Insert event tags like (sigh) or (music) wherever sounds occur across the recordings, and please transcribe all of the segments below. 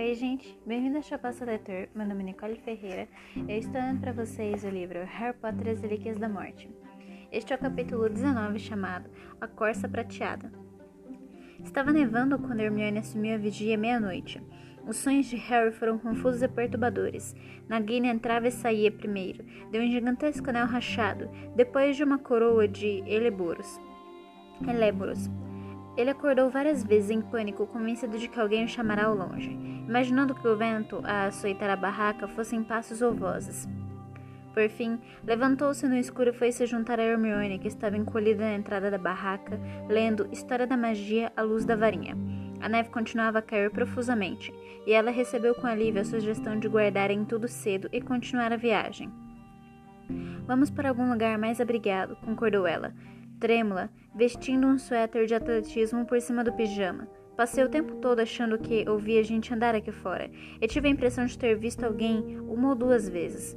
Oi, gente, bem-vindo ao Chapaça Leitor. Meu nome é Nicole Ferreira. Eu estou dando para vocês o livro Harry Potter e as Relíquias da Morte. Este é o capítulo 19 chamado A Corça Prateada. Estava nevando quando Hermione assumiu a vigia meia-noite. Os sonhos de Harry foram confusos e perturbadores. Nagini entrava e saía primeiro, de um gigantesco anel rachado, depois de uma coroa de Eleboros. Eléboros. Ele acordou várias vezes em pânico, convencido de que alguém o chamará ao longe, imaginando que o vento a açoitar a barraca fossem passos ou vozes. Por fim, levantou-se no escuro e foi se juntar a Hermione, que estava encolhida na entrada da barraca, lendo História da Magia à luz da varinha. A neve continuava a cair profusamente, e ela recebeu com alívio a sugestão de guardarem tudo cedo e continuar a viagem. Vamos para algum lugar mais abrigado, concordou ela trêmula, vestindo um suéter de atletismo por cima do pijama. Passei o tempo todo achando que ouvia gente andar aqui fora, e tive a impressão de ter visto alguém uma ou duas vezes.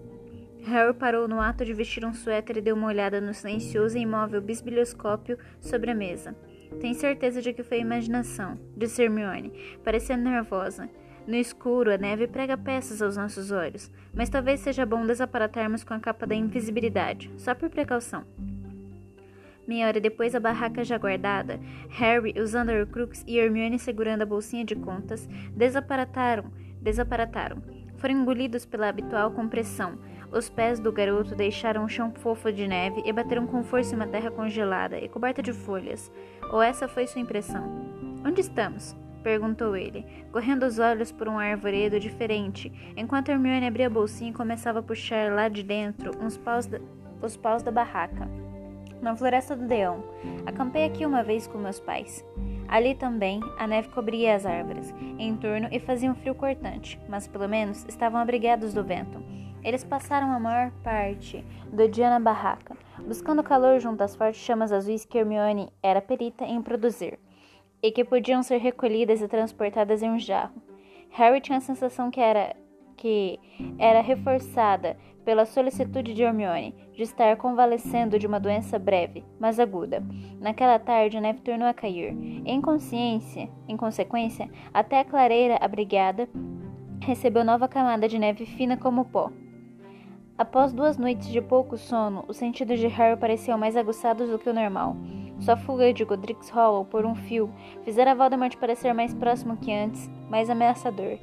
Harry parou no ato de vestir um suéter e deu uma olhada no silencioso e imóvel bisbilhoscópio sobre a mesa. Tenho certeza de que foi imaginação, disse Hermione, parecendo nervosa. No escuro, a neve prega peças aos nossos olhos, mas talvez seja bom desaparatarmos com a capa da invisibilidade, só por precaução. Meia hora depois, a barraca já guardada, Harry, usando a Horcrux e Hermione segurando a bolsinha de contas, desaparataram, desaparataram. Foram engolidos pela habitual compressão. Os pés do garoto deixaram o chão fofo de neve e bateram com força em uma terra congelada e coberta de folhas. Ou essa foi sua impressão? Onde estamos? perguntou ele, correndo os olhos por um arvoredo diferente, enquanto Hermione abria a bolsinha e começava a puxar lá de dentro uns paus da, os paus da barraca na Floresta do Deão. Acampei aqui uma vez com meus pais. Ali também a neve cobria as árvores em torno e fazia um frio cortante, mas pelo menos estavam abrigados do vento. Eles passaram a maior parte do dia na barraca, buscando calor junto às fortes chamas azuis que Hermione era perita em produzir, e que podiam ser recolhidas e transportadas em um jarro. Harry tinha a sensação que era que era reforçada pela solicitude de Hermione de estar convalescendo de uma doença breve, mas aguda. Naquela tarde, neve tornou a cair. Em consciência, em consequência, até a clareira abrigada recebeu nova camada de neve fina como pó. Após duas noites de pouco sono, os sentidos de Harry pareciam mais aguçados do que o normal. Sua fuga de Godric's Hollow por um fio fizera Voldemort parecer mais próximo que antes, mais ameaçador.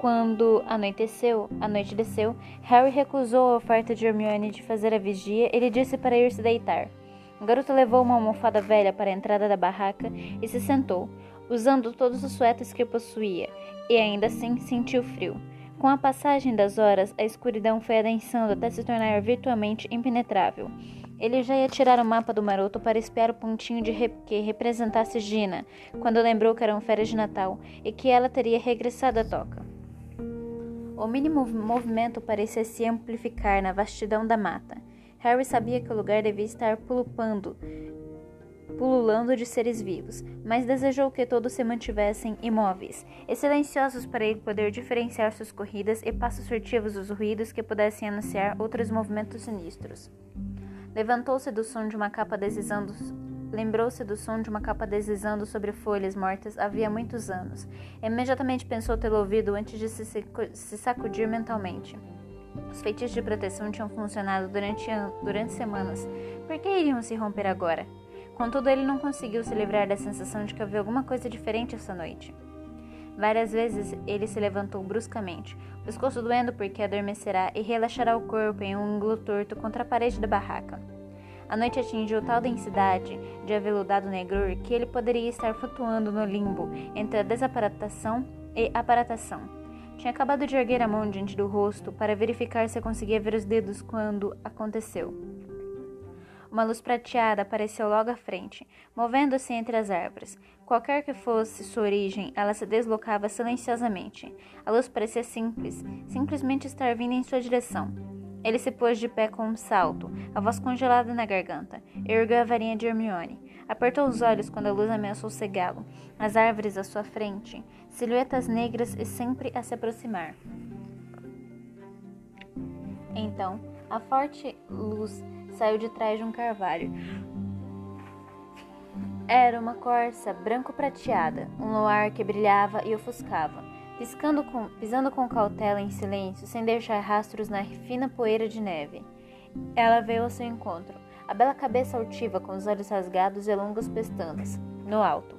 Quando anoiteceu, a noite desceu, Harry recusou a oferta de Hermione de fazer a vigia. Ele disse para ir se deitar. O garoto levou uma almofada velha para a entrada da barraca e se sentou, usando todos os suéteres que possuía, e ainda assim sentiu frio. Com a passagem das horas, a escuridão foi adensando até se tornar virtualmente impenetrável. Ele já ia tirar o mapa do maroto para espiar o pontinho de rep que representasse Gina, quando lembrou que eram férias de Natal e que ela teria regressado à toca. O mínimo movimento parecia se amplificar na vastidão da mata. Harry sabia que o lugar devia estar pulupando, pululando de seres vivos, mas desejou que todos se mantivessem imóveis e silenciosos para ele poder diferenciar suas corridas e passos furtivos dos ruídos que pudessem anunciar outros movimentos sinistros. Levantou-se do som de uma capa deslizando Lembrou-se do som de uma capa deslizando sobre folhas mortas havia muitos anos. Imediatamente pensou tê-lo ouvido antes de se, sacudir mentalmente. Os feitiços de proteção tinham funcionado durante, durante semanas. Por que iriam se romper agora? Contudo, ele não conseguiu se livrar da sensação de que havia alguma coisa diferente essa noite. Várias vezes ele se levantou bruscamente, o pescoço doendo porque adormecerá e relaxará o corpo em um ângulo torto contra a parede da barraca. A noite atingiu tal densidade de aveludado negrur que ele poderia estar flutuando no limbo entre a desaparatação e aparatação. Tinha acabado de erguer a mão diante do rosto para verificar se conseguia ver os dedos quando aconteceu. Uma luz prateada apareceu logo à frente, movendo-se entre as árvores. Qualquer que fosse sua origem, ela se deslocava silenciosamente. A luz parecia simples, simplesmente estar vindo em sua direção. Ele se pôs de pé com um salto, a voz congelada na garganta. Ergueu a varinha de Hermione. Apertou os olhos quando a luz ameaçou cegá-lo. As árvores à sua frente, silhuetas negras e sempre a se aproximar. Então, a forte luz saiu de trás de um carvalho. Era uma corça branco-prateada, um luar que brilhava e ofuscava. Piscando com, pisando com cautela em silêncio, sem deixar rastros na fina poeira de neve. Ela veio ao seu encontro, a bela cabeça altiva com os olhos rasgados e longas pestanas, no alto.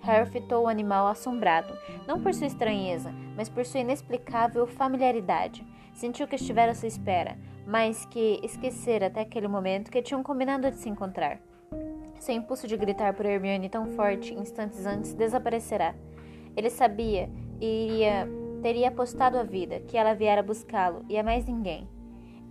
Harry fitou o animal assombrado, não por sua estranheza, mas por sua inexplicável familiaridade. Sentiu que estivera à sua espera, mas que esquecera até aquele momento que tinham combinado de se encontrar. Seu impulso de gritar por Hermione tão forte instantes antes desaparecerá. Ele sabia iria, teria apostado a vida que ela viera buscá-lo e a mais ninguém.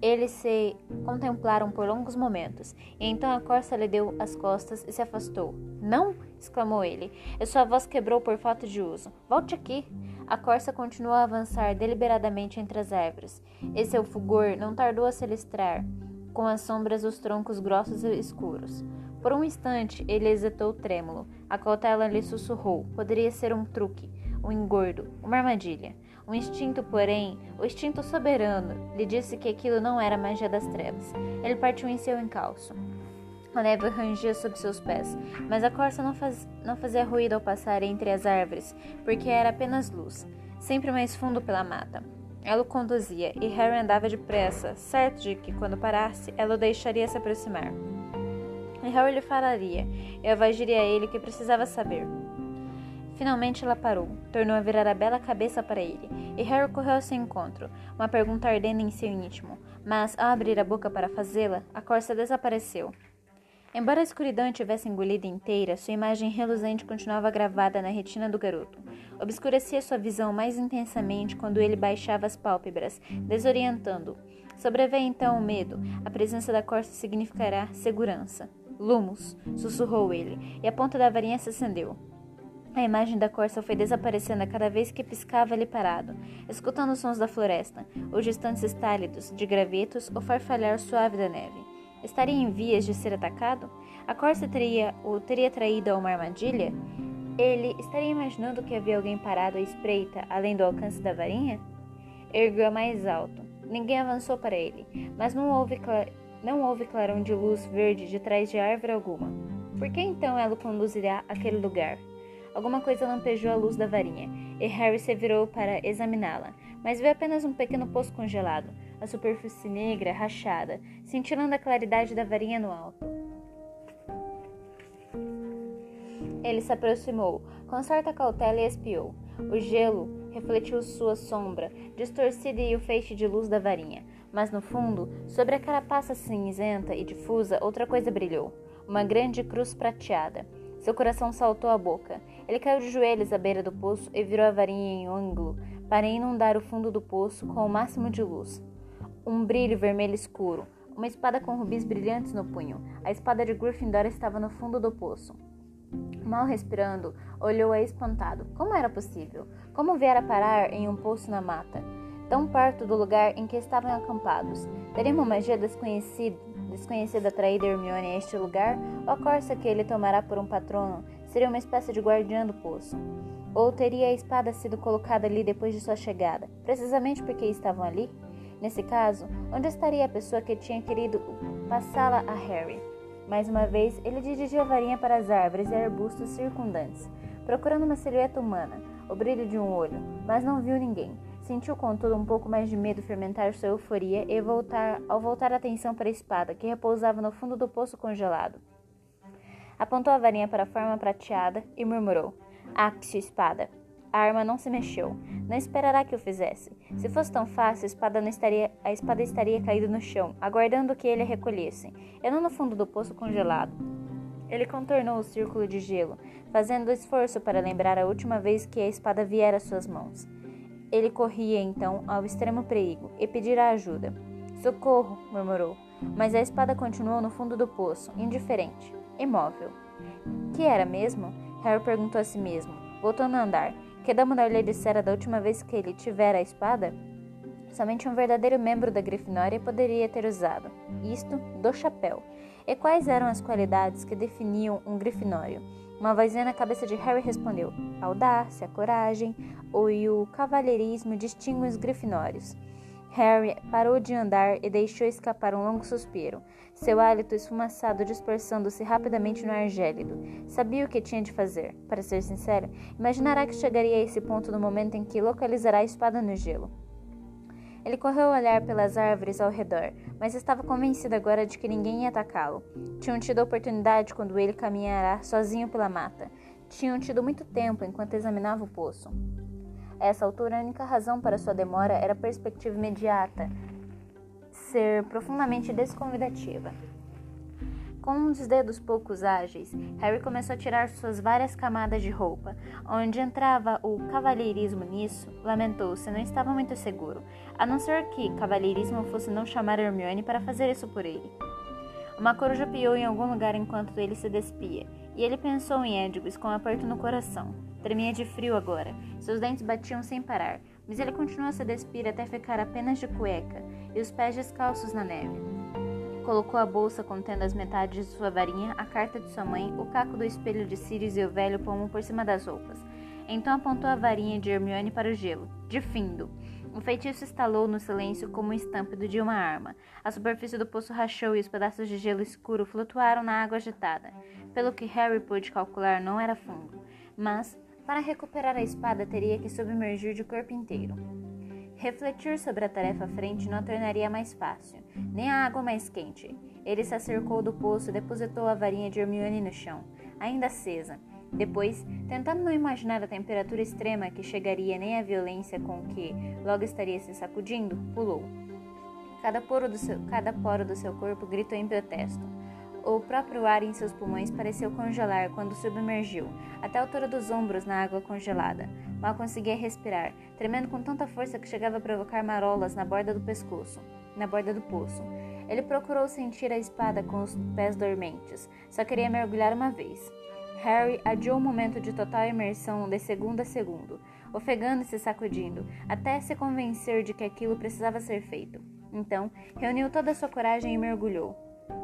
Eles se contemplaram por longos momentos, e então a corça lhe deu as costas e se afastou. Não! exclamou ele, e sua voz quebrou por falta de uso. Volte aqui! A corça continuou a avançar deliberadamente entre as árvores, e seu fulgor não tardou a se listrar com as sombras dos troncos grossos e escuros. Por um instante ele hesitou trêmulo. A cautela lhe sussurrou: poderia ser um truque, um engordo, uma armadilha. O instinto, porém, o instinto soberano, lhe disse que aquilo não era magia das trevas. Ele partiu em seu encalço. A neve rangia sob seus pés, mas a corça não, faz, não fazia ruído ao passar entre as árvores, porque era apenas luz, sempre mais fundo pela mata. Ela o conduzia, e Harry andava depressa, certo de que, quando parasse, ela o deixaria se aproximar. E Harry lhe falaria, e evagiria a ele que precisava saber. Finalmente ela parou, tornou a virar a bela cabeça para ele, e Harry correu ao seu encontro, uma pergunta ardendo em seu íntimo. Mas, ao abrir a boca para fazê-la, a corça desapareceu. Embora a escuridão tivesse engolido inteira, sua imagem reluzente continuava gravada na retina do garoto. Obscurecia sua visão mais intensamente quando ele baixava as pálpebras, desorientando. Sobreveio então o medo. A presença da corça significará segurança. Lumos, sussurrou ele, e a ponta da varinha se acendeu. A imagem da corça foi desaparecendo a cada vez que piscava ali parado, escutando os sons da floresta, os distantes estálidos de gravetos ou farfalhar suave da neve. Estaria em vias de ser atacado? A corça teria o teria traído a uma armadilha? Ele estaria imaginando que havia alguém parado à espreita, além do alcance da varinha? Ergueu mais alto. Ninguém avançou para ele, mas não houve, não houve clarão de luz verde de trás de árvore alguma. Por que então ela conduzirá àquele lugar? Alguma coisa lampejou a luz da varinha, e Harry se virou para examiná-la, mas viu apenas um pequeno poço congelado, a superfície negra, rachada, cintilando a claridade da varinha no alto. Ele se aproximou, com certa cautela, e espiou. O gelo refletiu sua sombra, distorcida e o feixe de luz da varinha. Mas no fundo, sobre a carapaça cinzenta e difusa, outra coisa brilhou. Uma grande cruz prateada. Seu coração saltou à boca. Ele caiu de joelhos à beira do poço e virou a varinha em ângulo para inundar o fundo do poço com o máximo de luz. Um brilho vermelho escuro, uma espada com rubis brilhantes no punho. A espada de Gryffindor estava no fundo do poço. Mal respirando, olhou-a espantado. Como era possível? Como viera parar em um poço na mata, tão perto do lugar em que estavam acampados? Teria uma magia desconhecida, desconhecida traída Hermione a este lugar? Ou a corça que ele tomará por um patrono seria uma espécie de guardiã do poço? Ou teria a espada sido colocada ali depois de sua chegada, precisamente porque estavam ali? Nesse caso, onde estaria a pessoa que tinha querido passá-la a Harry? Mais uma vez, ele dirigiu a varinha para as árvores e arbustos circundantes, procurando uma silhueta humana, o brilho de um olho, mas não viu ninguém. Sentiu, contudo, um pouco mais de medo fermentar sua euforia e voltar, ao voltar a atenção para a espada, que repousava no fundo do poço congelado. Apontou a varinha para a forma prateada e murmurou: Axio, espada. A arma não se mexeu. Não esperará que o fizesse. Se fosse tão fácil, a espada, estaria, a espada estaria caída no chão, aguardando que ele a recolhesse, e não no fundo do poço congelado. Ele contornou o círculo de gelo, fazendo esforço para lembrar a última vez que a espada viera às suas mãos. Ele corria então ao extremo perigo e pedirá ajuda. Socorro! murmurou, mas a espada continuou no fundo do poço, indiferente, imóvel. Que era mesmo? Harry perguntou a si mesmo, voltando a andar. Que Dumbledore lhe dissera da última vez que ele tivera a espada? Somente um verdadeiro membro da Grifinória poderia ter usado. Isto do chapéu. E quais eram as qualidades que definiam um grifinório? Uma vozinha na cabeça de Harry respondeu: a audácia, a coragem ou e o cavalheirismo distinguem os grifinórios. Harry parou de andar e deixou escapar um longo suspiro, seu hálito esfumaçado dispersando-se rapidamente no ar gélido. Sabia o que tinha de fazer. Para ser sincero, imaginará que chegaria a esse ponto no momento em que localizará a espada no gelo. Ele correu a olhar pelas árvores ao redor, mas estava convencido agora de que ninguém ia atacá-lo. Tinham tido a oportunidade quando ele caminhara sozinho pela mata. Tinham tido muito tempo enquanto examinava o poço. Essa altura, a única razão para sua demora era a perspectiva imediata, ser profundamente desconvidativa. Com uns dedos poucos ágeis, Harry começou a tirar suas várias camadas de roupa. Onde entrava o cavalheirismo nisso, lamentou-se, não estava muito seguro, a não ser que cavalheirismo fosse não chamar Hermione para fazer isso por ele. Uma coruja piou em algum lugar enquanto ele se despia, e ele pensou em Edgus com um aperto no coração. Tremia de frio agora, seus dentes batiam sem parar, mas ele continuou a se despir até ficar apenas de cueca e os pés descalços na neve. Colocou a bolsa contendo as metades de sua varinha, a carta de sua mãe, o caco do espelho de Sirius e o velho pomo por cima das roupas. Então apontou a varinha de Hermione para o gelo. De findo! O feitiço estalou no silêncio como um estampido de uma arma. A superfície do poço rachou e os pedaços de gelo escuro flutuaram na água agitada. Pelo que Harry pôde calcular, não era fundo. Mas para recuperar a espada, teria que submergir de corpo inteiro. Refletir sobre a tarefa à frente não a tornaria mais fácil, nem a água mais quente. Ele se acercou do poço e depositou a varinha de Hermione no chão, ainda acesa. Depois, tentando não imaginar a temperatura extrema que chegaria nem a violência com que logo estaria se sacudindo, pulou. Cada poro do seu, cada poro do seu corpo gritou em protesto. O próprio ar em seus pulmões pareceu congelar quando submergiu, até a altura dos ombros na água congelada. Mal conseguia respirar, tremendo com tanta força que chegava a provocar marolas na borda do pescoço, na borda do poço. Ele procurou sentir a espada com os pés dormentes, só queria mergulhar uma vez. Harry adiou o momento de total imersão de segundo a segundo, ofegando e se sacudindo, até se convencer de que aquilo precisava ser feito. Então, reuniu toda a sua coragem e mergulhou.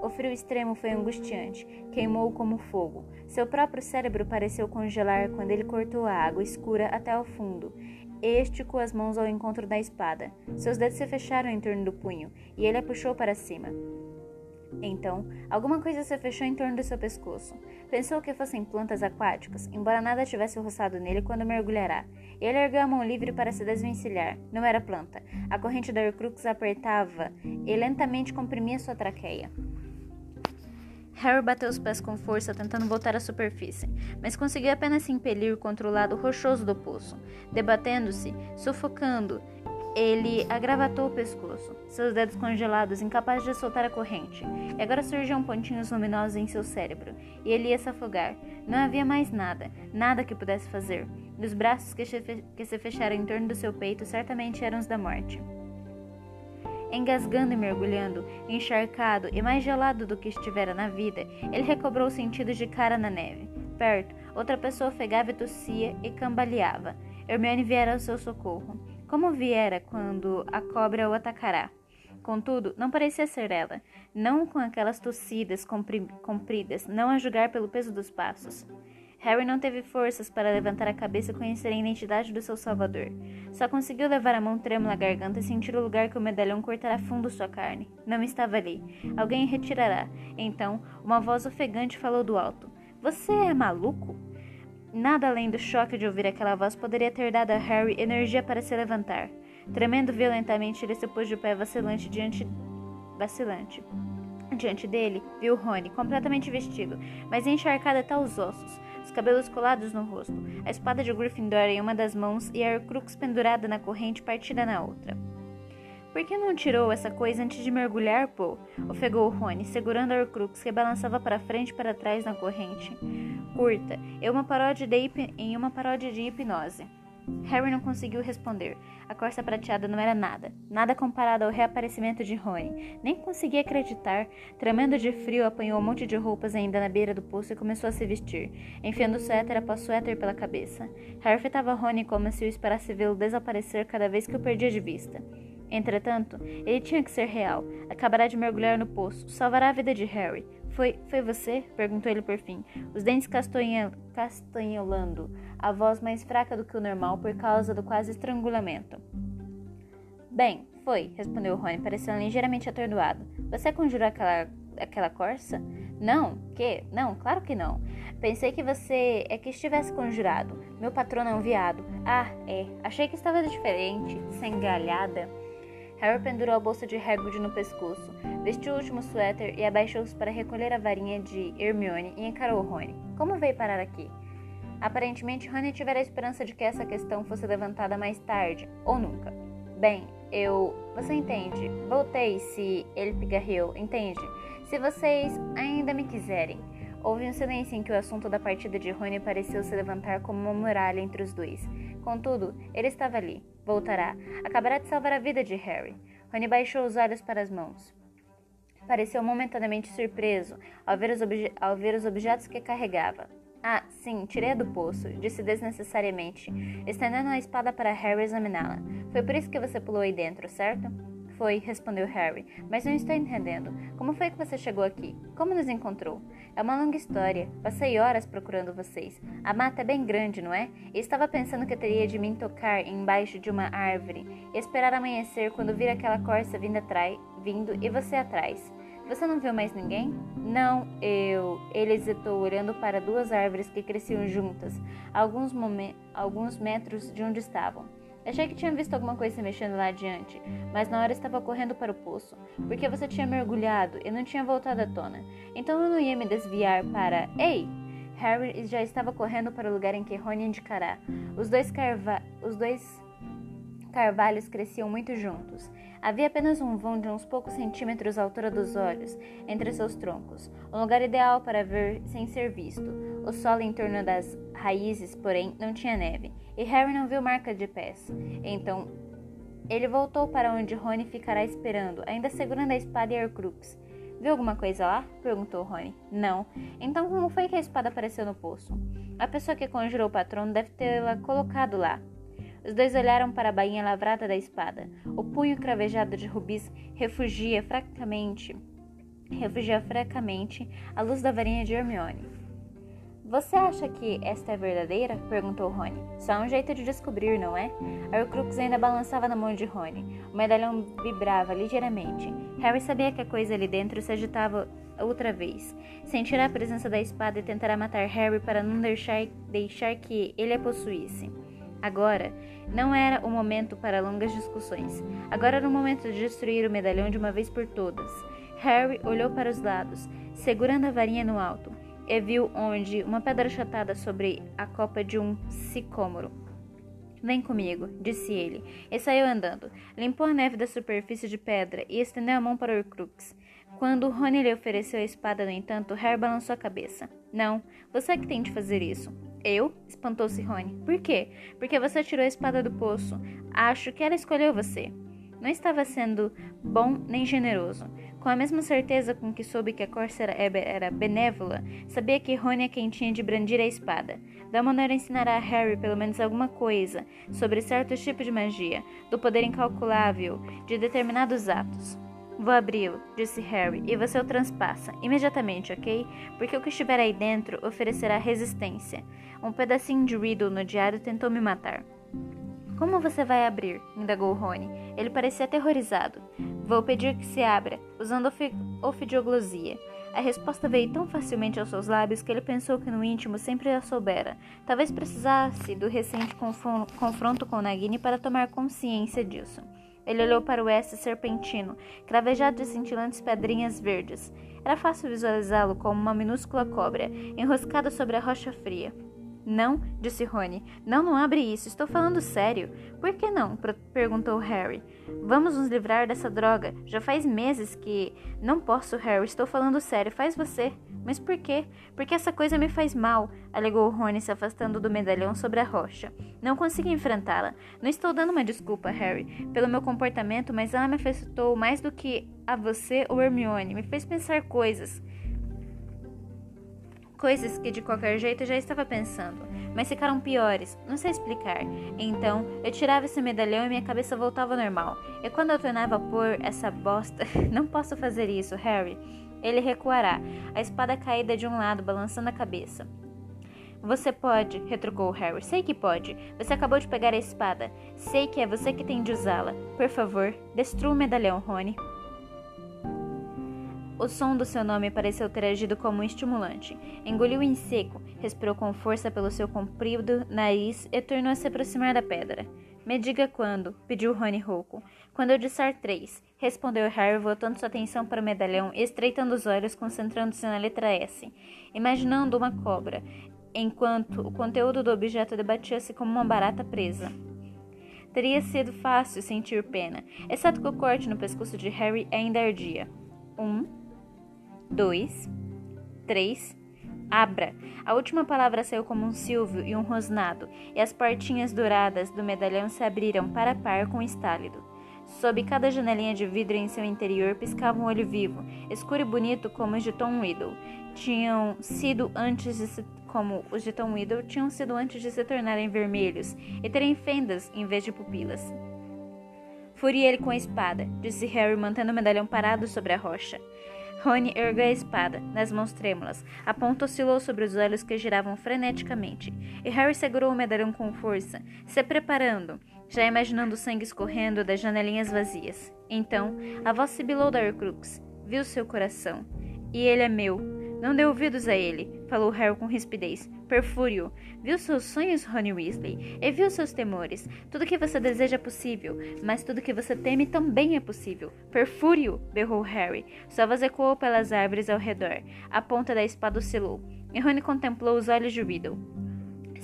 O frio extremo foi angustiante, queimou como fogo. Seu próprio cérebro pareceu congelar quando ele cortou a água escura até o fundo e esticou as mãos ao encontro da espada. Seus dedos se fecharam em torno do punho e ele a puxou para cima. Então, alguma coisa se fechou em torno do seu pescoço. Pensou que fossem plantas aquáticas, embora nada tivesse roçado nele quando mergulhará. Ele ergueu a mão livre para se desvencilhar. Não era planta. A corrente da Horcrux apertava e lentamente comprimia sua traqueia. Harry bateu os pés com força, tentando voltar à superfície, mas conseguiu apenas se impelir contra o lado rochoso do poço. Debatendo-se, sufocando, ele agravatou o pescoço, seus dedos congelados, incapazes de soltar a corrente. E agora surgiam pontinhos luminosos em seu cérebro, e ele ia se afogar. Não havia mais nada, nada que pudesse fazer. Os braços que se fecharam em torno do seu peito certamente eram os da morte. Engasgando e mergulhando, encharcado e mais gelado do que estivera na vida, ele recobrou os sentidos de cara na neve. Perto, outra pessoa ofegava e tossia e cambaleava. Hermione viera ao seu socorro, como viera quando a cobra o atacará. Contudo, não parecia ser ela, não com aquelas tossidas compridas, não a julgar pelo peso dos passos. Harry não teve forças para levantar a cabeça e conhecer a identidade do seu salvador. Só conseguiu levar a mão trêmula à garganta e sentir o lugar que o medalhão cortará fundo sua carne. Não estava ali. Alguém retirará. Então, uma voz ofegante falou do alto. Você é maluco? Nada além do choque de ouvir aquela voz poderia ter dado a Harry energia para se levantar. Tremendo violentamente, ele se pôs de pé vacilante diante vacilante. Diante dele, viu Rony, completamente vestido, mas encharcado até os ossos os cabelos colados no rosto, a espada de Gryffindor em uma das mãos e a Horcrux pendurada na corrente partida na outra. Por que não tirou essa coisa antes de mergulhar, Paul? ofegou Rony, segurando a Horcrux que balançava para frente e para trás na corrente. Curta, em uma paródia de, em uma paródia de hipnose. Harry não conseguiu responder. A corça prateada não era nada, nada comparado ao reaparecimento de Rony. Nem conseguia acreditar. Tremendo de frio, apanhou um monte de roupas ainda na beira do poço e começou a se vestir, enfiando suéter após suéter pela cabeça. Harry fitava Rony como se o esperasse vê-lo desaparecer cada vez que o perdia de vista. Entretanto, ele tinha que ser real. Acabará de mergulhar no poço. Salvará a vida de Harry. Foi, foi você? perguntou ele por fim, os dentes castanholando, a voz mais fraca do que o normal por causa do quase estrangulamento. Bem, Foi, respondeu Rony, parecendo ligeiramente atordoado. Você conjurou aquela, aquela corça? Não, que? Não, claro que não. Pensei que você é que estivesse conjurado. Meu patrono é um viado. Ah, é. Achei que estava diferente, sem galhada. Harry pendurou a bolsa de Hagrid no pescoço, vestiu o último suéter e abaixou-se para recolher a varinha de Hermione e encarou Rony. Como veio parar aqui? Aparentemente, Rony tivera a esperança de que essa questão fosse levantada mais tarde, ou nunca. Bem, eu. Você entende? Voltei se ele pigarreou, entende? Se vocês ainda me quiserem. Houve um silêncio em que o assunto da partida de Rony pareceu se levantar como uma muralha entre os dois. Contudo, ele estava ali. Voltará. Acabará de salvar a vida de Harry. Rony baixou os olhos para as mãos. Pareceu momentaneamente surpreso ao ver os, ao ver os objetos que carregava. Ah, sim, tirei-a do poço, disse desnecessariamente, estendendo a espada para Harry examiná-la. Foi por isso que você pulou aí dentro, certo? Foi, respondeu Harry, mas não estou entendendo. Como foi que você chegou aqui? Como nos encontrou? É uma longa história. Passei horas procurando vocês. A mata é bem grande, não é? E estava pensando que teria de me tocar embaixo de uma árvore e esperar amanhecer quando vir aquela corça vindo, atrás, vindo e você atrás. Você não viu mais ninguém? Não, eu. Ele hesitou, olhando para duas árvores que cresciam juntas, alguns, alguns metros de onde estavam. Achei que tinha visto alguma coisa se mexendo lá adiante, mas na hora estava correndo para o poço, porque você tinha mergulhado e não tinha voltado à tona. Então eu não ia me desviar para. Ei! Harry já estava correndo para o lugar em que Rony indicará. Os dois, carva... Os dois carvalhos cresciam muito juntos. Havia apenas um vão de uns poucos centímetros à altura dos olhos entre seus troncos, um lugar ideal para ver sem ser visto. O solo em torno das raízes, porém, não tinha neve, e Harry não viu marca de pés. Então, ele voltou para onde Rony ficará esperando, ainda segurando a espada e a Horcrux. Viu alguma coisa lá? perguntou Rony. Não. Então como foi que a espada apareceu no poço? A pessoa que conjurou o patrono deve tê-la colocado lá. Os dois olharam para a bainha lavrada da espada. O punho cravejado de rubis refugia fracamente, refugia fracamente a luz da varinha de Hermione. Você acha que esta é verdadeira? perguntou Rony. Só um jeito de descobrir, não é? A Horcrux ainda balançava na mão de Rony. O medalhão vibrava ligeiramente. Harry sabia que a coisa ali dentro se agitava outra vez. Sentirá a presença da espada e tentará matar Harry para não deixar, deixar que ele a possuísse. Agora não era o momento para longas discussões. Agora era o momento de destruir o medalhão de uma vez por todas. Harry olhou para os lados, segurando a varinha no alto, e viu onde uma pedra achatada sobre a copa de um sicômoro. Vem comigo, disse ele, e saiu andando. Limpou a neve da superfície de pedra e estendeu a mão para o Horcrux. Quando Rony lhe ofereceu a espada, no entanto, Harry balançou a cabeça. Não, você é que tem de fazer isso. Eu? espantou-se Rony. Por quê? Porque você tirou a espada do poço. Acho que ela escolheu você. Não estava sendo bom nem generoso. Com a mesma certeza com que soube que a Corsa era benévola, sabia que Rony é quem tinha de brandir a espada. Dumbledore ensinará a Harry pelo menos alguma coisa sobre certos tipos de magia, do poder incalculável de determinados atos. Vou abri-lo, disse Harry, e você o transpassa, imediatamente, ok? Porque o que estiver aí dentro oferecerá resistência. Um pedacinho de Riddle no diário tentou me matar. Como você vai abrir? indagou Rony. Ele parecia aterrorizado. Vou pedir que se abra, usando ofidioglossia. A resposta veio tão facilmente aos seus lábios que ele pensou que no íntimo sempre a soubera. Talvez precisasse do recente confronto com Nagini para tomar consciência disso. Ele olhou para o oeste serpentino, cravejado de cintilantes pedrinhas verdes. Era fácil visualizá-lo como uma minúscula cobra, enroscada sobre a rocha fria. Não, disse Rony. Não, não abre isso. Estou falando sério. Por que não? perguntou Harry. Vamos nos livrar dessa droga. Já faz meses que. Não posso, Harry. Estou falando sério. Faz você. Mas por quê? Porque essa coisa me faz mal, alegou Rony se afastando do medalhão sobre a rocha. Não consigo enfrentá-la. Não estou dando uma desculpa, Harry, pelo meu comportamento, mas ela me afetou mais do que a você ou Hermione. Me fez pensar coisas coisas que de qualquer jeito já estava pensando, mas ficaram piores, não sei explicar. Então, eu tirava esse medalhão e minha cabeça voltava ao normal. E quando eu tornava a pôr essa bosta, (laughs) não posso fazer isso, Harry. Ele recuará, a espada caída de um lado, balançando a cabeça. Você pode, retrucou Harry. Sei que pode. Você acabou de pegar a espada. Sei que é você que tem de usá-la. Por favor, destrua o medalhão, Rony. O som do seu nome pareceu ter agido como um estimulante. Engoliu em seco, respirou com força pelo seu comprido nariz e tornou a se aproximar da pedra. Me diga quando, pediu Rony rouco. Quando eu disser três, respondeu Harry, voltando sua atenção para o medalhão e estreitando os olhos, concentrando-se na letra S, imaginando uma cobra, enquanto o conteúdo do objeto debatia-se como uma barata presa. Teria sido fácil sentir pena, exceto que o corte no pescoço de Harry ainda ardia. Um, dois, três. Abra! A última palavra saiu como um silvio e um rosnado, e as portinhas douradas do medalhão se abriram para par com o estálido. Sob cada janelinha de vidro em seu interior piscava um olho vivo, escuro e bonito como os de Tom Riddle. Tinham sido antes de se, como os de Tom Riddle tinham sido antes de se tornarem vermelhos e terem fendas em vez de pupilas. Furia ele com a espada, disse Harry, mantendo o medalhão parado sobre a rocha. Rony ergueu a espada, nas mãos trêmulas. A ponta oscilou sobre os olhos que giravam freneticamente, e Harry segurou o medalhão com força, se preparando, já imaginando o sangue escorrendo das janelinhas vazias. Então, a voz sibilou da Horcrux. Viu seu coração. E ele é meu. Não dê ouvidos a ele, falou Harry com rispidez. Perfúrio. Viu seus sonhos, Rony Weasley, e viu seus temores. Tudo que você deseja é possível, mas tudo que você teme também é possível. Perfúrio! berrou Harry. Sua voz ecoou pelas árvores ao redor. A ponta da espada oscilou, e Rony contemplou os olhos de Riddle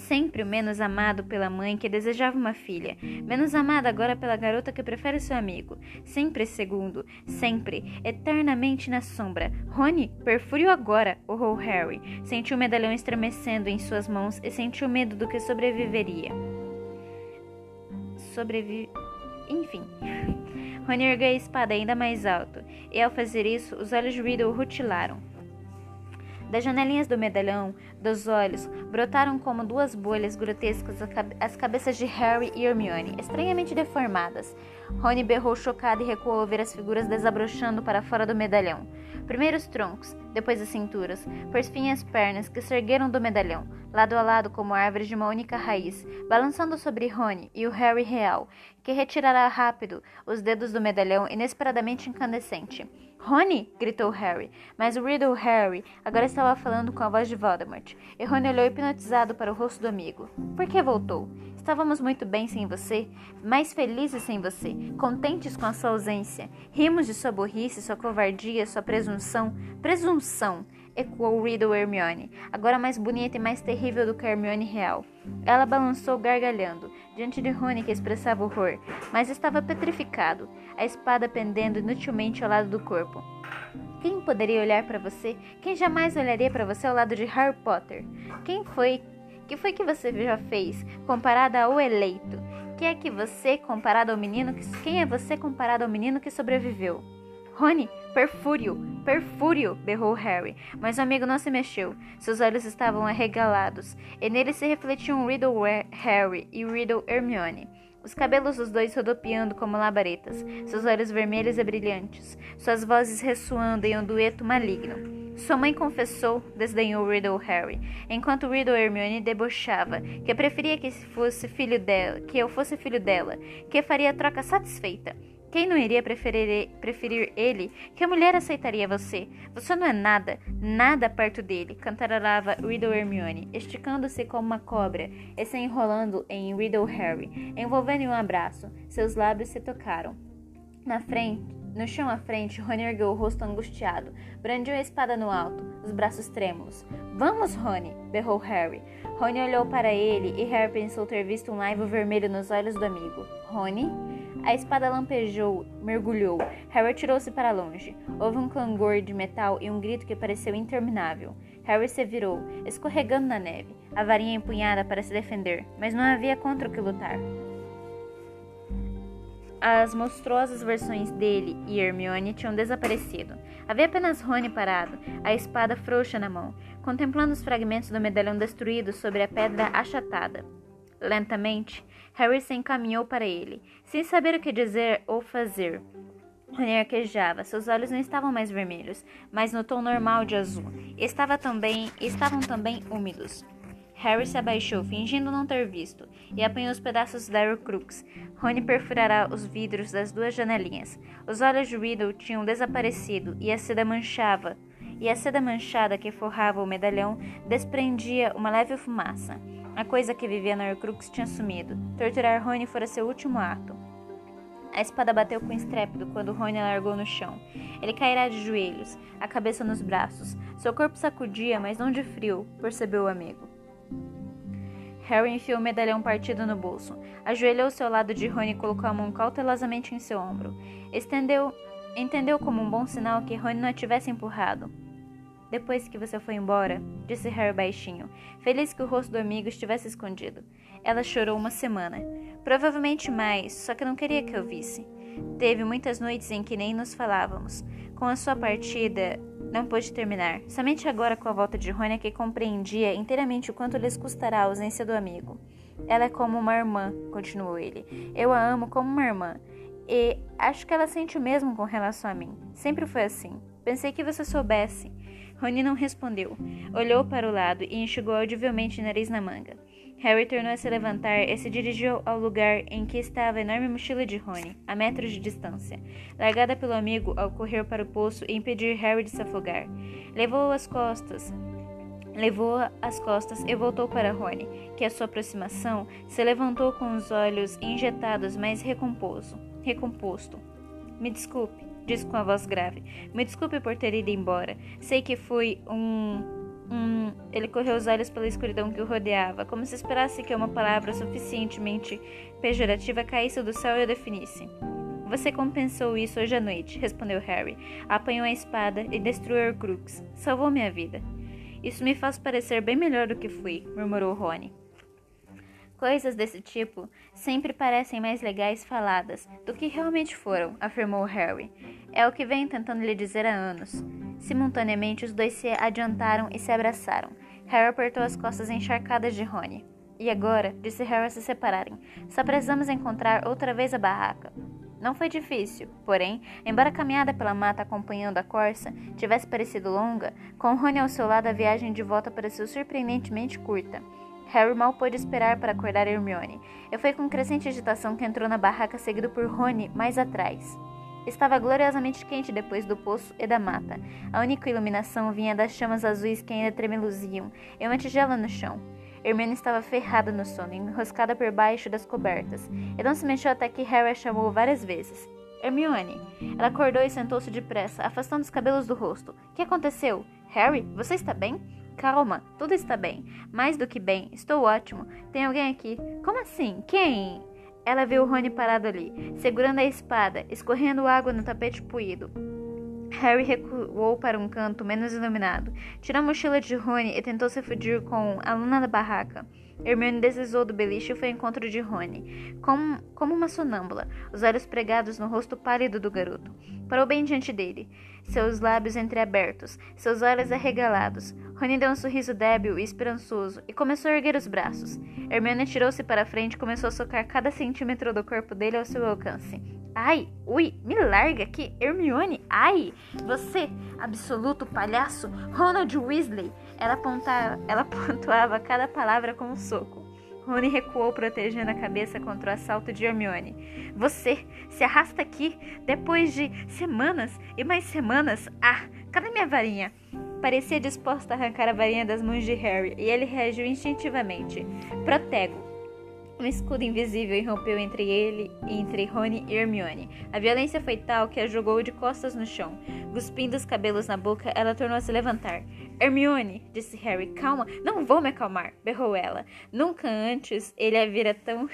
sempre o menos amado pela mãe que desejava uma filha, menos amado agora pela garota que prefere seu amigo, sempre segundo, sempre, eternamente na sombra. Rony, perfúrio agora, urrou Harry. Sentiu o medalhão estremecendo em suas mãos e sentiu medo do que sobreviveria. Sobrevi... Enfim... (laughs) Rony ergueu a espada ainda mais alto, e ao fazer isso, os olhos de Riddle rutilaram. Das janelinhas do medalhão, dos olhos, brotaram como duas bolhas grotescas as cabeças de Harry e Hermione, estranhamente deformadas. Rony berrou chocado e recuou ao ver as figuras desabrochando para fora do medalhão. Primeiro os troncos, depois as cinturas, por fim as pernas que se ergueram do medalhão, lado a lado como árvores de uma única raiz, balançando sobre Rony e o Harry real, que retirará rápido os dedos do medalhão inesperadamente incandescente. Rony! gritou Harry, mas o Riddle Harry agora estava falando com a voz de Voldemort, e Rony olhou hipnotizado para o rosto do amigo. Por que voltou? Estávamos muito bem sem você, mais felizes sem você, contentes com a sua ausência. Rimos de sua burrice, sua covardia, sua presunção. Presunção! Ecoou Riddle Hermione, agora mais bonita e mais terrível do que Hermione real. Ela balançou gargalhando, diante de Rony que expressava horror, mas estava petrificado, a espada pendendo inutilmente ao lado do corpo. Quem poderia olhar para você? Quem jamais olharia para você ao lado de Harry Potter? Quem foi? Que foi que você já fez comparada ao eleito? Quem é que você comparado ao menino que quem é você comparado ao menino que sobreviveu? Rony, perfúrio, perfúrio, berrou Harry, mas o amigo não se mexeu. Seus olhos estavam arregalados, e nele se refletiam Riddle Harry e Riddle Hermione. Os cabelos dos dois rodopiando como labaredas, seus olhos vermelhos e brilhantes, suas vozes ressoando em um dueto maligno. Sua mãe confessou, desdenhou Riddle Harry, enquanto Riddle Hermione debochava, que preferia que fosse filho dela, que eu fosse filho dela, que faria a troca satisfeita. Quem não iria preferir, preferir ele? Que mulher aceitaria você? Você não é nada, nada perto dele, cantarolava Riddle Hermione, esticando-se como uma cobra e se enrolando em Riddle Harry, envolvendo em um abraço. Seus lábios se tocaram. Na frente, no chão à frente, Rony ergueu o rosto angustiado, brandiu a espada no alto, os braços trêmulos. Vamos, Rony! berrou Harry. Rony olhou para ele e Harry pensou ter visto um laivo vermelho nos olhos do amigo. Rony? A espada lampejou, mergulhou. Harry atirou-se para longe. Houve um clangor de metal e um grito que pareceu interminável. Harry se virou, escorregando na neve, a varinha empunhada para se defender, mas não havia contra o que lutar. As monstruosas versões dele e Hermione tinham desaparecido. Havia apenas Rony parado, a espada frouxa na mão, contemplando os fragmentos do medalhão destruído sobre a pedra achatada. Lentamente, Harry se encaminhou para ele, sem saber o que dizer ou fazer. Rony arquejava, seus olhos não estavam mais vermelhos, mas no tom normal de azul. Estava também, estavam também úmidos. Harry se abaixou, fingindo não ter visto, e apanhou os pedaços da Horcrux. Rony perfurará os vidros das duas janelinhas. Os olhos de Riddle tinham desaparecido e a seda manchava, e a seda manchada que forrava o medalhão desprendia uma leve fumaça. A coisa que vivia na Horcrux tinha sumido. Torturar Rony fora seu último ato. A espada bateu com estrépito quando Rony largou no chão. Ele cairá de joelhos, a cabeça nos braços. Seu corpo sacudia, mas não de frio, percebeu o amigo. Harry enfiou o medalhão partido no bolso. Ajoelhou-se ao lado de Rony e colocou a mão cautelosamente em seu ombro. Estendeu, entendeu como um bom sinal que Rony não a tivesse empurrado. Depois que você foi embora, disse Harry baixinho, feliz que o rosto do amigo estivesse escondido. Ela chorou uma semana. Provavelmente mais, só que não queria que eu visse. Teve muitas noites em que nem nos falávamos. Com a sua partida, não pôde terminar. Somente agora, com a volta de Rony, é que compreendia inteiramente o quanto lhes custará a ausência do amigo. Ela é como uma irmã, continuou ele. Eu a amo como uma irmã. E acho que ela sente o mesmo com relação a mim. Sempre foi assim. Pensei que você soubesse. Rony não respondeu. Olhou para o lado e enxugou audivelmente o nariz na manga. Harry tornou a se levantar e se dirigiu ao lugar em que estava a enorme mochila de Rony, a metros de distância, largada pelo amigo ao correr para o poço e impedir Harry de se afogar. Levou as costas, levou as costas e voltou para Rony, que à sua aproximação se levantou com os olhos injetados, mas recomposto. recomposto. Me desculpe, disse com a voz grave. Me desculpe por ter ido embora. Sei que fui um Hum, ele correu os olhos pela escuridão que o rodeava, como se esperasse que uma palavra suficientemente pejorativa caísse do céu e o definisse. Você compensou isso hoje à noite, respondeu Harry. Apanhou a espada e destruiu Horcrux. Salvou minha vida. Isso me faz parecer bem melhor do que fui, murmurou Rony. Coisas desse tipo sempre parecem mais legais faladas do que realmente foram, afirmou Harry. É o que venho tentando lhe dizer há anos. Simultaneamente, os dois se adiantaram e se abraçaram. Harry apertou as costas encharcadas de Rony. E agora, disse Harry a se separarem, só precisamos encontrar outra vez a barraca. Não foi difícil, porém, embora a caminhada pela mata acompanhando a corça tivesse parecido longa, com Rony ao seu lado a viagem de volta pareceu surpreendentemente curta. Harry mal pôde esperar para acordar Hermione, e foi com crescente agitação que entrou na barraca seguido por Rony mais atrás. Estava gloriosamente quente depois do poço e da mata. A única iluminação vinha das chamas azuis que ainda tremeluziam e uma tigela no chão. Hermione estava ferrada no sono, enroscada por baixo das cobertas, e não se mexeu até que Harry a chamou várias vezes. Hermione! Ela acordou e sentou-se depressa, afastando os cabelos do rosto. O que aconteceu? Harry, você está bem? Calma, tudo está bem. Mais do que bem, estou ótimo. Tem alguém aqui. Como assim? Quem? Ela viu Rony parado ali, segurando a espada, escorrendo água no tapete puído. Harry recuou para um canto menos iluminado, tirou a mochila de Rony e tentou se fugir com a luna da barraca. Hermione deslizou do beliche e foi ao encontro de Rony, como, como uma sonâmbula, os olhos pregados no rosto pálido do garoto. Parou bem diante dele, seus lábios entreabertos, seus olhos arregalados. Rony deu um sorriso débil e esperançoso e começou a erguer os braços. Hermione tirou-se para a frente e começou a socar cada centímetro do corpo dele ao seu alcance. Ai, ui, me larga aqui, Hermione, ai! Você, absoluto palhaço, Ronald Weasley! Ela, apontava, ela (laughs) pontuava cada palavra com um soco. Rony recuou, protegendo a cabeça contra o assalto de Hermione. Você se arrasta aqui depois de semanas e mais semanas. Ah, cadê minha varinha? Parecia disposta a arrancar a varinha das mãos de Harry e ele reagiu instintivamente. Protego. Um escudo invisível irrompeu entre ele e entre Rony e Hermione. A violência foi tal que a jogou de costas no chão. Cuspindo os cabelos na boca, ela tornou a se levantar. Hermione, disse Harry, calma, não vou me acalmar, berrou ela. Nunca antes ele a vira tão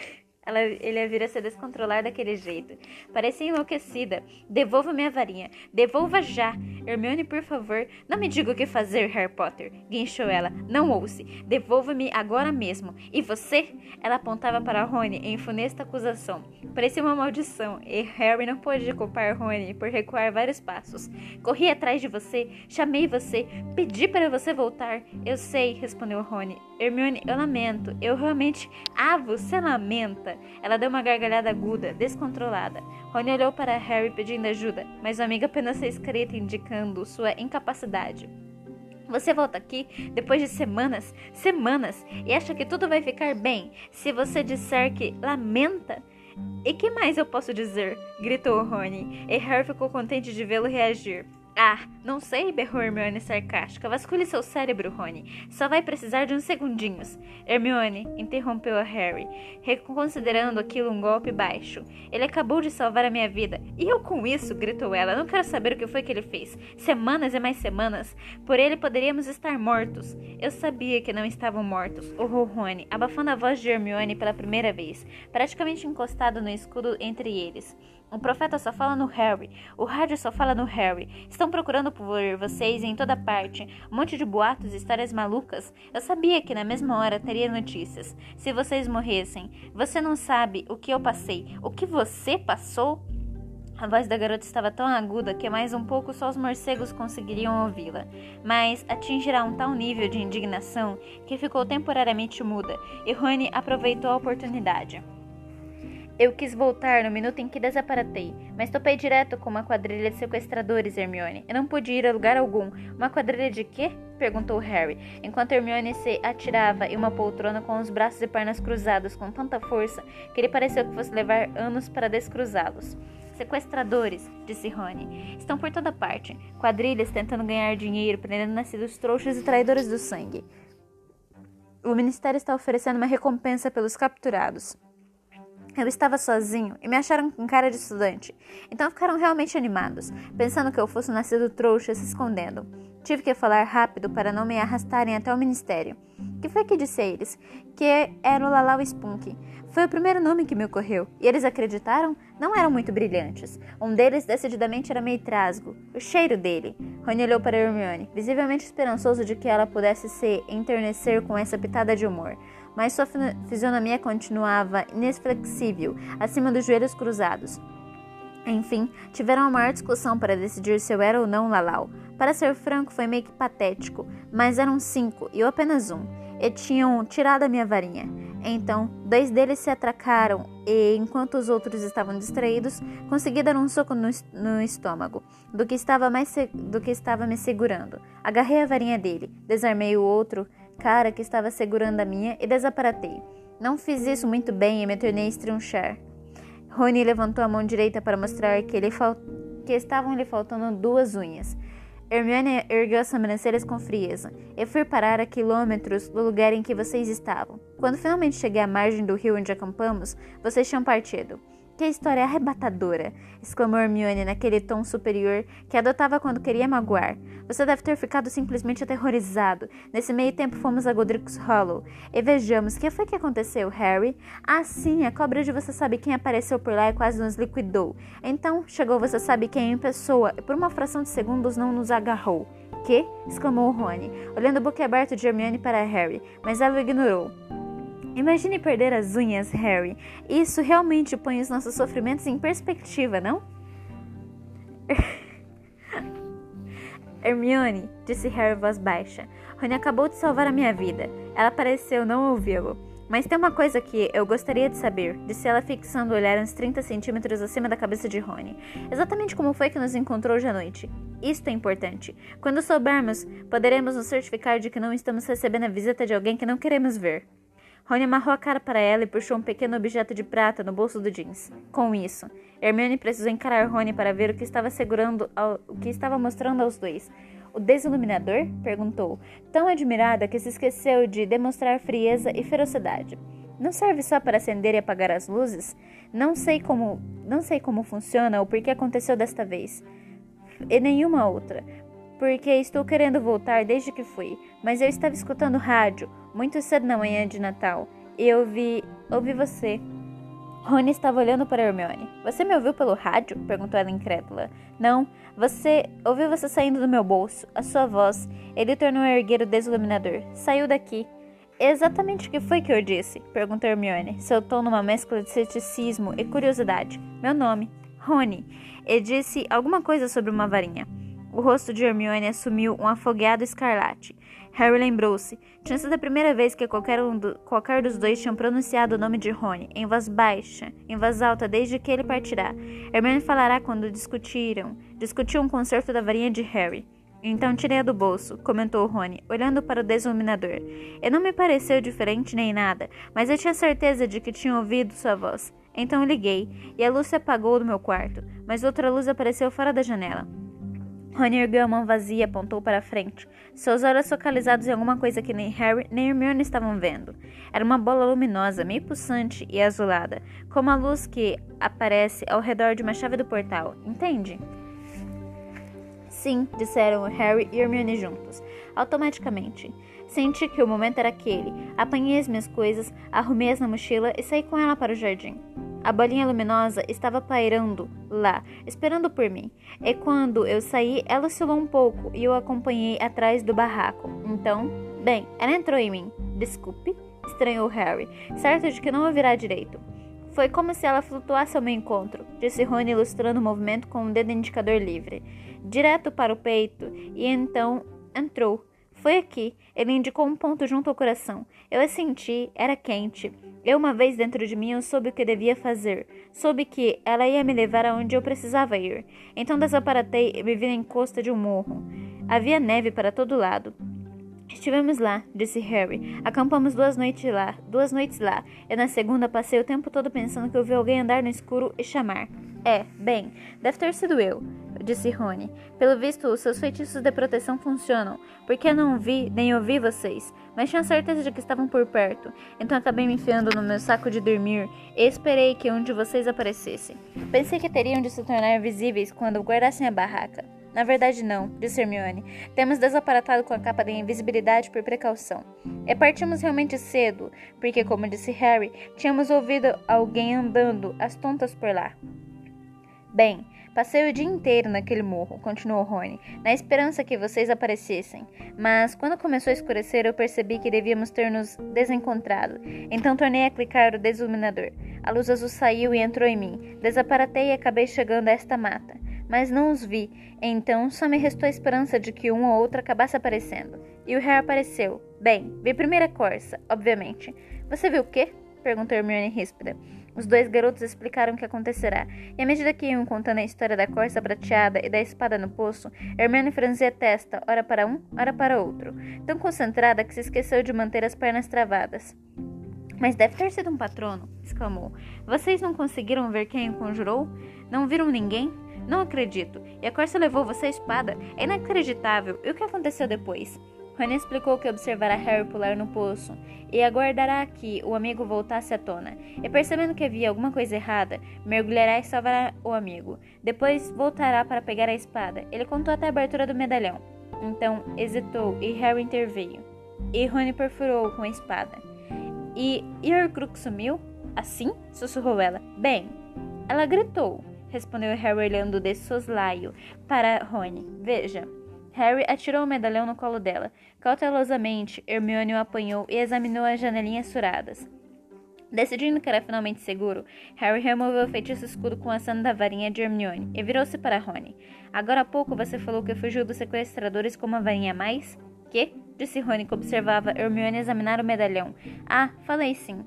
ela, ele a vira se descontrolar daquele jeito. Parecia enlouquecida. Devolva minha varinha. Devolva já. Hermione, por favor, não me diga o que fazer, Harry Potter. Guinchou ela. Não ouça. Devolva-me agora mesmo. E você? Ela apontava para Rony em funesta acusação. Parecia uma maldição, e Harry não pôde culpar Rony por recuar vários passos. Corri atrás de você, chamei você, pedi para você voltar. Eu sei, respondeu Rony. Hermione, eu lamento. Eu realmente. Ah, você lamenta. Ela deu uma gargalhada aguda, descontrolada. Rony olhou para Harry pedindo ajuda, mas o amigo apenas fez careta indicando sua incapacidade. Você volta aqui depois de semanas, semanas, e acha que tudo vai ficar bem se você disser que lamenta? E que mais eu posso dizer? gritou Rony, e Harry ficou contente de vê-lo reagir. Ah, não sei, berrou Hermione sarcástica. Vasculhe seu cérebro, Rony. Só vai precisar de uns segundinhos. Hermione, interrompeu a Harry, reconsiderando aquilo um golpe baixo. Ele acabou de salvar a minha vida. E eu com isso, gritou ela. Não quero saber o que foi que ele fez. Semanas e mais semanas. Por ele poderíamos estar mortos. Eu sabia que não estavam mortos, urrou Rony, abafando a voz de Hermione pela primeira vez, praticamente encostado no escudo entre eles. O profeta só fala no Harry. O rádio só fala no Harry. Estão procurando por vocês em toda parte. Um monte de boatos e histórias malucas. Eu sabia que na mesma hora teria notícias. Se vocês morressem. Você não sabe o que eu passei. O que você passou? A voz da garota estava tão aguda que mais um pouco só os morcegos conseguiriam ouvi-la, mas atingirá um tal nível de indignação que ficou temporariamente muda, e Rony aproveitou a oportunidade. Eu quis voltar no minuto em que desaparatei, mas topei direto com uma quadrilha de sequestradores, Hermione. Eu não pude ir a lugar algum. Uma quadrilha de quê? perguntou Harry, enquanto Hermione se atirava em uma poltrona com os braços e pernas cruzados com tanta força que ele pareceu que fosse levar anos para descruzá-los. Sequestradores, disse Rony, estão por toda parte. Quadrilhas tentando ganhar dinheiro, prendendo nascidos trouxas e traidores do sangue. O Ministério está oferecendo uma recompensa pelos capturados. Eu estava sozinho e me acharam com cara de estudante, então ficaram realmente animados, pensando que eu fosse um nascido trouxa se escondendo. Tive que falar rápido para não me arrastarem até o ministério. Que foi que disse a eles? Que era o Lalau Spunk. Foi o primeiro nome que me ocorreu, e eles acreditaram? Não eram muito brilhantes. Um deles decididamente era meio trasgo. O cheiro dele. Rony olhou para Hermione, visivelmente esperançoso de que ela pudesse se enternecer com essa pitada de humor mas sua fisionomia continuava inexflexível, acima dos joelhos cruzados. Enfim, tiveram a maior discussão para decidir se eu era ou não Lalau. Para ser franco, foi meio que patético, mas eram cinco e eu apenas um, e tinham tirado a minha varinha. Então, dois deles se atracaram e, enquanto os outros estavam distraídos, consegui dar um soco no, no estômago do que, estava mais do que estava me segurando. Agarrei a varinha dele, desarmei o outro cara que estava segurando a minha e desaparatei. Não fiz isso muito bem e me tornei a estrinchar. Rony levantou a mão direita para mostrar que, ele fal... que estavam lhe faltando duas unhas. Hermione ergueu as sobrancelhas com frieza. Eu fui parar a quilômetros do lugar em que vocês estavam. Quando finalmente cheguei à margem do rio onde acampamos, vocês tinham partido. Que história arrebatadora! exclamou Hermione naquele tom superior que adotava quando queria magoar. Você deve ter ficado simplesmente aterrorizado. Nesse meio tempo fomos a Godric's Hollow. E vejamos, o que foi que aconteceu, Harry? Ah, sim, a cobra de você sabe quem apareceu por lá e quase nos liquidou. Então, chegou você sabe quem em pessoa e por uma fração de segundos não nos agarrou. Que? exclamou Rony, olhando boquiaberto de Hermione para Harry, mas ela o ignorou. Imagine perder as unhas, Harry. Isso realmente põe os nossos sofrimentos em perspectiva, não? (laughs) Hermione, disse Harry voz baixa. Rony acabou de salvar a minha vida. Ela pareceu não ouvi-lo. Mas tem uma coisa que eu gostaria de saber, disse ela fixando o olhar uns 30 centímetros acima da cabeça de Rony. Exatamente como foi que nos encontrou hoje à noite. Isto é importante. Quando soubermos, poderemos nos certificar de que não estamos recebendo a visita de alguém que não queremos ver. Rony amarrou a cara para ela e puxou um pequeno objeto de prata no bolso do jeans. Com isso, Hermione precisou encarar Rony para ver o que estava segurando, ao, o que estava mostrando aos dois. O desiluminador? perguntou, tão admirada que se esqueceu de demonstrar frieza e ferocidade. Não serve só para acender e apagar as luzes? Não sei como, não sei como funciona ou por que aconteceu desta vez. E nenhuma outra porque estou querendo voltar desde que fui, mas eu estava escutando rádio muito cedo na manhã de Natal e eu ouvi, ouvi você. Rony estava olhando para Hermione. Você me ouviu pelo rádio? perguntou ela incrédula. Não, você ouviu você saindo do meu bolso, a sua voz. Ele tornou a erguer o desiluminador. Saiu daqui. Exatamente o que foi que eu disse? perguntou Hermione, seu tom numa mescla de ceticismo e curiosidade. Meu nome, Rony. E disse alguma coisa sobre uma varinha. O rosto de Hermione assumiu um afogueado escarlate. Harry lembrou-se. Tinha sido a primeira vez que qualquer, um do, qualquer dos dois tinham pronunciado o nome de Rony, em voz baixa, em voz alta, desde que ele partirá. Hermione falará quando discutiram. Discutiu um concerto da varinha de Harry. Então tirei-a do bolso, comentou Rony, olhando para o desiluminador. E não me pareceu diferente nem nada, mas eu tinha certeza de que tinha ouvido sua voz. Então liguei, e a luz se apagou do meu quarto, mas outra luz apareceu fora da janela. Mão vazia apontou para a frente, seus olhos focalizados em alguma coisa que nem Harry nem Hermione estavam vendo. Era uma bola luminosa, meio pulsante e azulada, como a luz que aparece ao redor de uma chave do portal, entende? Sim, disseram Harry e Hermione juntos, automaticamente. Senti que o momento era aquele. Apanhei as minhas coisas, arrumei-as na mochila e saí com ela para o jardim. A bolinha luminosa estava pairando lá, esperando por mim. E quando eu saí, ela oscilou um pouco e eu acompanhei atrás do barraco. Então, bem, ela entrou em mim. Desculpe, estranhou Harry, certo de que não ouvirá direito. Foi como se ela flutuasse ao meu encontro, disse Rony ilustrando o movimento com o um dedo indicador livre, direto para o peito, e então entrou. Foi aqui. Ele indicou um ponto junto ao coração. Eu a senti, era quente. Eu, uma vez dentro de mim, eu soube o que devia fazer. Soube que ela ia me levar aonde eu precisava ir. Então desaparatei e me vi na encosta de um morro. Havia neve para todo lado. Estivemos lá, disse Harry. Acampamos duas noites lá, duas noites lá. E na segunda passei o tempo todo pensando que eu vi alguém andar no escuro e chamar. É, bem, deve ter sido eu disse Rony. Pelo visto, os seus feitiços de proteção funcionam, porque não vi nem ouvi vocês, mas tinha certeza de que estavam por perto. Então acabei me enfiando no meu saco de dormir e esperei que um de vocês aparecesse. Pensei que teriam de se tornar visíveis quando guardassem a barraca. Na verdade, não, disse Hermione. Temos desaparatado com a capa de invisibilidade por precaução. E partimos realmente cedo, porque, como disse Harry, tínhamos ouvido alguém andando às tontas por lá. Bem, Passei o dia inteiro naquele morro, continuou Rony, na esperança que vocês aparecessem. Mas quando começou a escurecer, eu percebi que devíamos ter nos desencontrado. Então tornei a clicar o desiluminador. A luz azul saiu e entrou em mim. Desaparatei e acabei chegando a esta mata. Mas não os vi, então só me restou a esperança de que um ou outro acabasse aparecendo. E o Harry apareceu. Bem, vi primeira corça, obviamente. Você viu o quê? perguntou Hermione ríspida. Os dois garotos explicaram o que acontecerá, e à medida que iam contando a história da corça prateada e da espada no poço, Hermione franzia a testa, ora para um, ora para outro, tão concentrada que se esqueceu de manter as pernas travadas. Mas deve ter sido um patrono, exclamou. Vocês não conseguiram ver quem o conjurou? Não viram ninguém? Não acredito. E a corça levou você a espada? É inacreditável. E o que aconteceu depois? Rony explicou que observara Harry pular no poço e aguardará que o amigo voltasse à tona. E percebendo que havia alguma coisa errada, mergulhará e salvará o amigo. Depois voltará para pegar a espada. Ele contou até a abertura do medalhão. Então hesitou e Harry interveio. E Rony perfurou com a espada. E, Horcrux sumiu? Assim? sussurrou ela. Bem, ela gritou, respondeu Harry olhando de soslaio para Rony. Veja. Harry atirou o medalhão no colo dela. Cautelosamente, Hermione o apanhou e examinou as janelinhas furadas. Decidindo que era finalmente seguro, Harry removeu o feitiço escudo com a ação da varinha de Hermione e virou-se para Rony. Agora há pouco você falou que fugiu dos sequestradores com uma varinha a mais? Que? Disse Rony que observava Hermione examinar o medalhão. Ah, falei sim.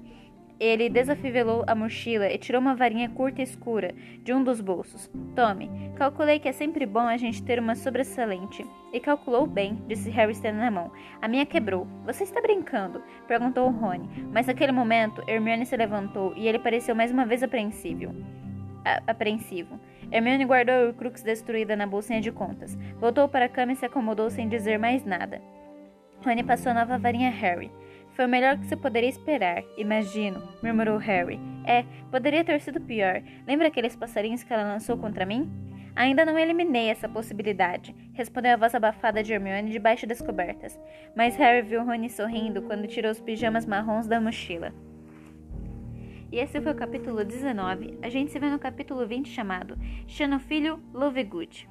Ele desafivelou a mochila e tirou uma varinha curta e escura de um dos bolsos. Tome, calculei que é sempre bom a gente ter uma sobressalente. E calculou bem, disse Harry estendendo a mão. A minha quebrou. Você está brincando? Perguntou Rony. Mas naquele momento, Hermione se levantou e ele pareceu mais uma vez apreensível. A apreensivo. Hermione guardou a crux destruída na bolsinha de contas. Voltou para a cama e se acomodou sem dizer mais nada. Rony passou a nova varinha a Harry. Foi o melhor que você poderia esperar, imagino, murmurou Harry. É, poderia ter sido pior. Lembra aqueles passarinhos que ela lançou contra mim? Ainda não eliminei essa possibilidade, respondeu a voz abafada de Hermione debaixo das cobertas. Mas Harry viu Rony sorrindo quando tirou os pijamas marrons da mochila. E esse foi o capítulo 19. A gente se vê no capítulo 20 chamado Xenofilho Lovegood.